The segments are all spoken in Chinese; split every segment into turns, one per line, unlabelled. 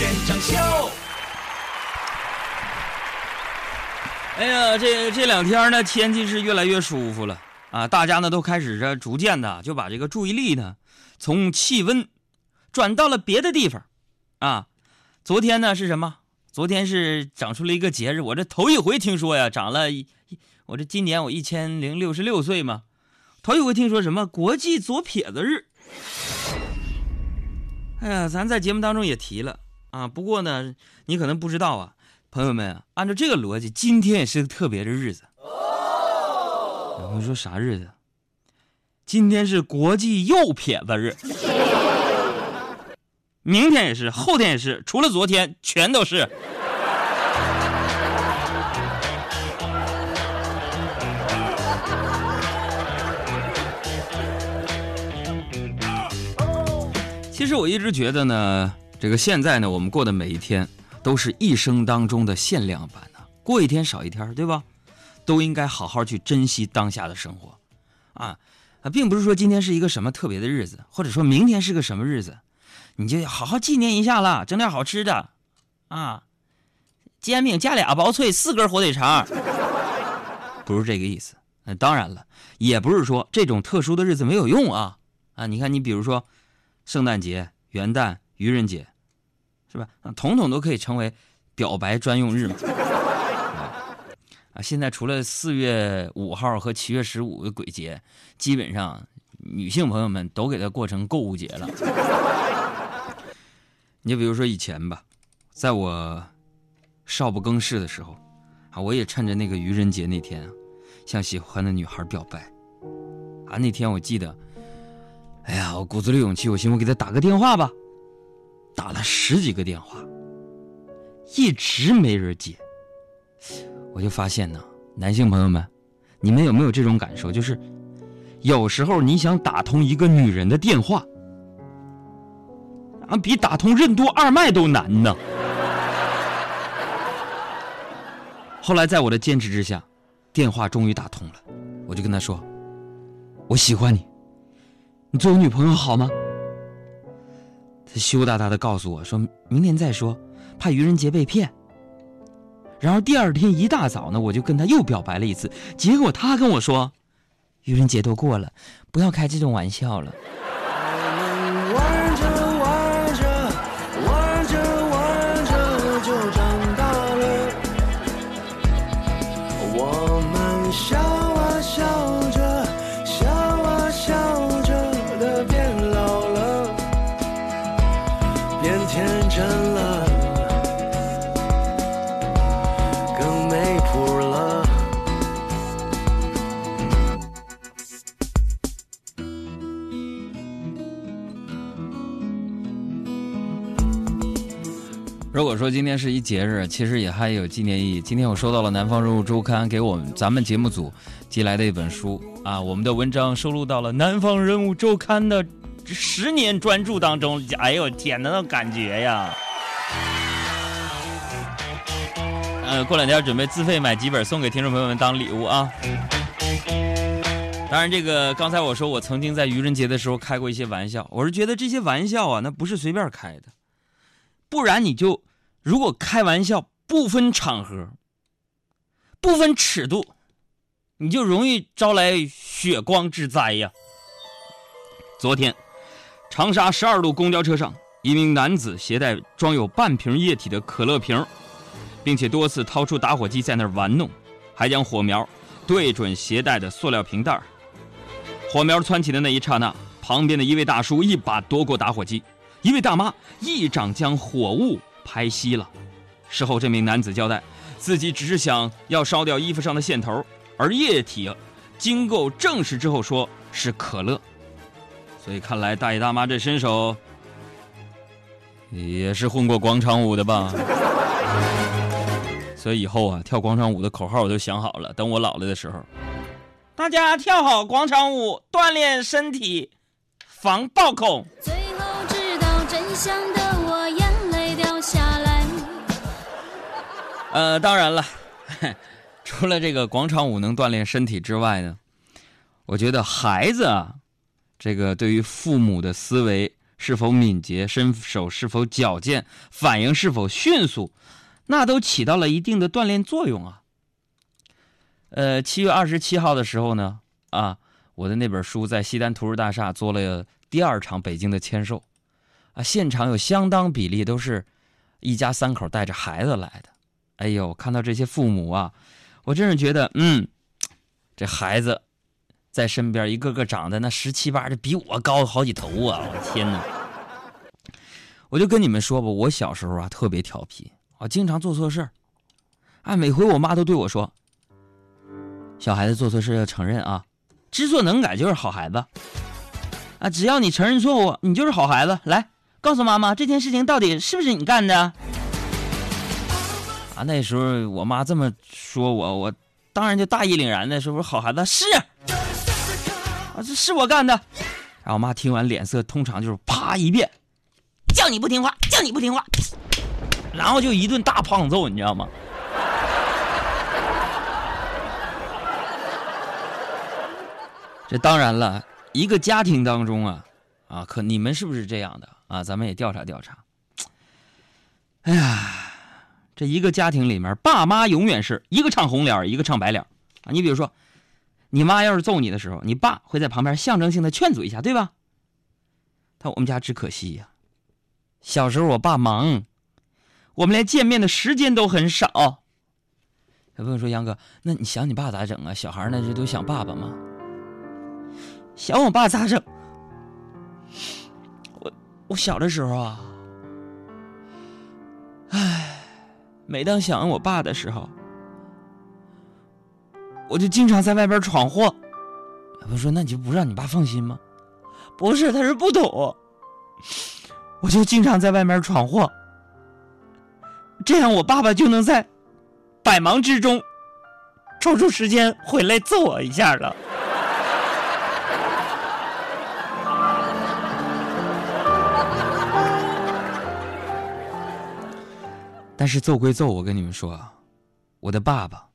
现场秀。
哎呀，这这两天呢，天气是越来越舒服了啊！大家呢都开始着逐渐的就把这个注意力呢，从气温转到了别的地方啊。昨天呢是什么？昨天是长出了一个节日，我这头一回听说呀，长了，我这今年我一千零六十六岁嘛，头一回听说什么国际左撇子日。哎呀，咱在节目当中也提了啊，不过呢，你可能不知道啊。朋友们，按照这个逻辑，今天也是个特别的日子。你说啥日子？今天是国际右撇子日，明天也是，后天也是，除了昨天，全都是。其实我一直觉得呢，这个现在呢，我们过的每一天。都是一生当中的限量版呢，过一天少一天，对吧？都应该好好去珍惜当下的生活，啊啊，并不是说今天是一个什么特别的日子，或者说明天是个什么日子，你就好好纪念一下了，整点好吃的，啊，煎饼加俩薄脆，四根火腿肠，不是这个意思。那当然了，也不是说这种特殊的日子没有用啊啊！你看，你比如说圣诞节、元旦、愚人节。是吧？啊统统都可以成为表白专用日嘛？啊，现在除了四月五号和七月十五的鬼节，基本上女性朋友们都给它过成购物节了。你就比如说以前吧，在我少不更事的时候，啊，我也趁着那个愚人节那天啊，向喜欢的女孩表白。啊，那天我记得，哎呀，我鼓足了勇气，我寻思我给她打个电话吧。打了十几个电话，一直没人接。我就发现呢，男性朋友们，你们有没有这种感受？就是有时候你想打通一个女人的电话，啊，比打通任督二脉都难呢。后来在我的坚持之下，电话终于打通了，我就跟他说：“我喜欢你，你做我女朋友好吗？”他羞答答的告诉我，说明天再说，怕愚人节被骗。然后第二天一大早呢，我就跟他又表白了一次，结果他跟我说，愚人节都过了，不要开这种玩笑了。笑啊笑啊如果说今天是一节日，其实也还有纪念意义。今天我收到了《南方人物周刊》给我们咱们节目组寄来的一本书啊，我们的文章收录到了《南方人物周刊》的十年专注当中。哎呦天哪，那感觉呀！呃，过两天准备自费买几本送给听众朋友们当礼物啊。当然，这个刚才我说我曾经在愚人节的时候开过一些玩笑，我是觉得这些玩笑啊，那不是随便开的，不然你就。如果开玩笑不分场合、不分尺度，你就容易招来血光之灾呀。昨天，长沙十二路公交车上，一名男子携带装有半瓶液体的可乐瓶，并且多次掏出打火机在那儿玩弄，还将火苗对准携带的塑料瓶袋火苗窜起的那一刹那，旁边的一位大叔一把夺过打火机，一位大妈一掌将火物。拍熄了。事后，这名男子交代，自己只是想要烧掉衣服上的线头，而液体经过证实之后，说是可乐。所以，看来大爷大妈这身手也是混过广场舞的吧？所以以后啊，跳广场舞的口号我都想好了。等我老了的时候，大家跳好广场舞，锻炼身体，防暴恐。最后知道真相的。呃，当然了，除了这个广场舞能锻炼身体之外呢，我觉得孩子啊，这个对于父母的思维是否敏捷，身手是否矫健，反应是否迅速，那都起到了一定的锻炼作用啊。呃，七月二十七号的时候呢，啊，我的那本书在西单图书大厦做了第二场北京的签售，啊，现场有相当比例都是一家三口带着孩子来的。哎呦，看到这些父母啊，我真是觉得，嗯，这孩子在身边一个个长得那十七八的，比我高好几头啊！我天哪！我就跟你们说吧，我小时候啊特别调皮，啊，经常做错事儿，啊，每回我妈都对我说。小孩子做错事要承认啊，知错能改就是好孩子啊！只要你承认错误，你就是好孩子。来，告诉妈妈这件事情到底是不是你干的？啊，那时候我妈这么说我，我当然就大义凛然的说：“我好孩子是啊，这是我干的。”然后我妈听完脸色通常就是啪一变，叫你不听话，叫你不听话，然后就一顿大胖揍，你知道吗？这当然了，一个家庭当中啊，啊，可你们是不是这样的啊？咱们也调查调查。哎呀，这一个家庭里面，爸妈永远是一个唱红脸，一个唱白脸啊。你比如说，你妈要是揍你的时候，你爸会在旁边象征性的劝阻一下，对吧？但我们家只可惜呀，小时候我爸忙，我们连见面的时间都很少。有朋友说：“杨哥，那你想你爸咋整啊？小孩那这都想爸爸吗？”想我爸咋整？我小的时候啊，唉，每当想我爸的时候，我就经常在外边闯祸。我说那你就不让你爸放心吗？不是，他是不懂。我就经常在外面闯祸，这样我爸爸就能在百忙之中抽出时间回来揍我一下了。但是揍归揍，我跟你们说啊，我的爸爸，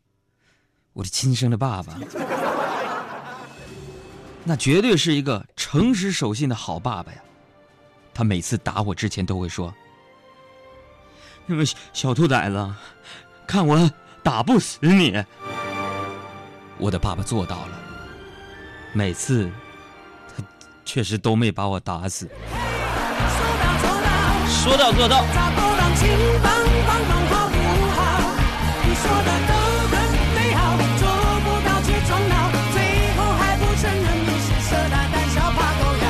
我的亲生的爸爸，那绝对是一个诚实守信的好爸爸呀。他每次打我之前都会说：“那么小兔崽子，看我打不死你。”我的爸爸做到了，每次他确实都没把我打死。说到做到。
帮帮好不好？你说的都很对，好，做不到却终到最后还不承认你是色大胆小怕狗咬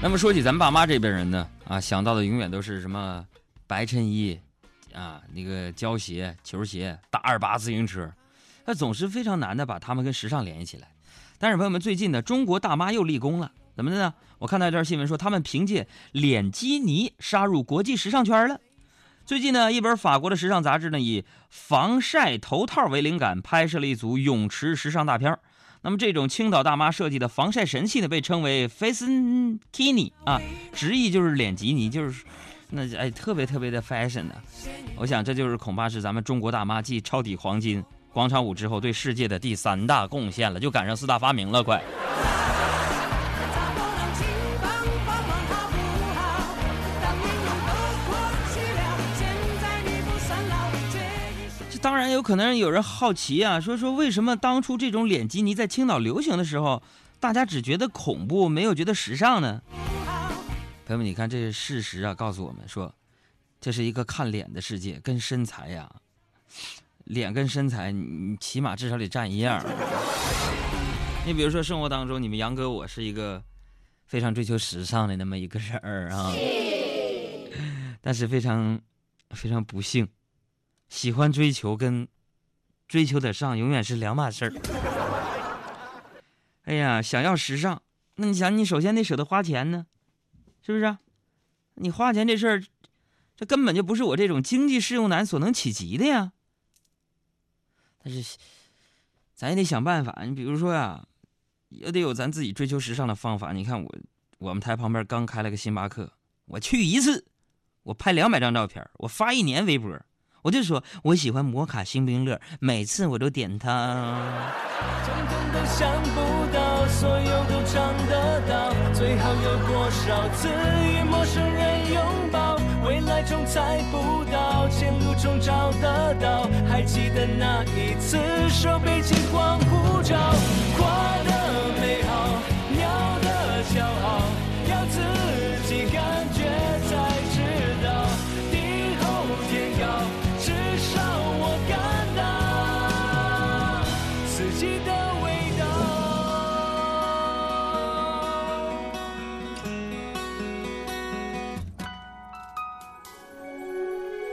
那么说起咱爸妈这边人呢，啊，想到的永远都是什么白衬衣，啊，那个胶鞋、球鞋、大二八自行车，那总是非常难的把他们跟时尚联系起来。但是朋友们，最近呢，中国大妈又立功了，怎么的呢？我看到一条新闻说，他们凭借脸基尼杀入国际时尚圈了。最近呢，一本法国的时尚杂志呢，以防晒头套为灵感，拍摄了一组泳池时尚大片那么这种青岛大妈设计的防晒神器呢，被称为 Face Kini 啊，直译就是脸基尼，就是那哎特别特别的 fashion 的。我想这就是恐怕是咱们中国大妈继抄底黄金。广场舞之后对世界的第三大贡献了，就赶上四大发明了，快！当然有可能有人好奇啊，说说为什么当初这种脸基尼在青岛流行的时候，大家只觉得恐怖，没有觉得时尚呢？朋友们，你看这是事实啊，告诉我们说，这是一个看脸的世界，跟身材呀。脸跟身材，你起码至少得占一样。你比如说，生活当中，你们杨哥我是一个非常追求时尚的那么一个人儿啊，但是非常非常不幸，喜欢追求跟追求得上永远是两码事儿。哎呀，想要时尚，那你想，你首先得舍得花钱呢，是不是？你花钱这事儿，这根本就不是我这种经济适用男所能企及的呀。但是，咱也得想办法。你比如说呀，也得有咱自己追求时尚的方法。你看我，我们台旁边刚开了个星巴克，我去一次，我拍两百张照片，我发一年微博，我就说我喜欢摩卡星冰乐，每次我都点它。
通通都想不到，所有都尝得到，最好有多少次与陌生人拥抱？未来中猜不到，前路中找得到。还记得那一次，手背金光普照，花的美好，鸟的骄傲，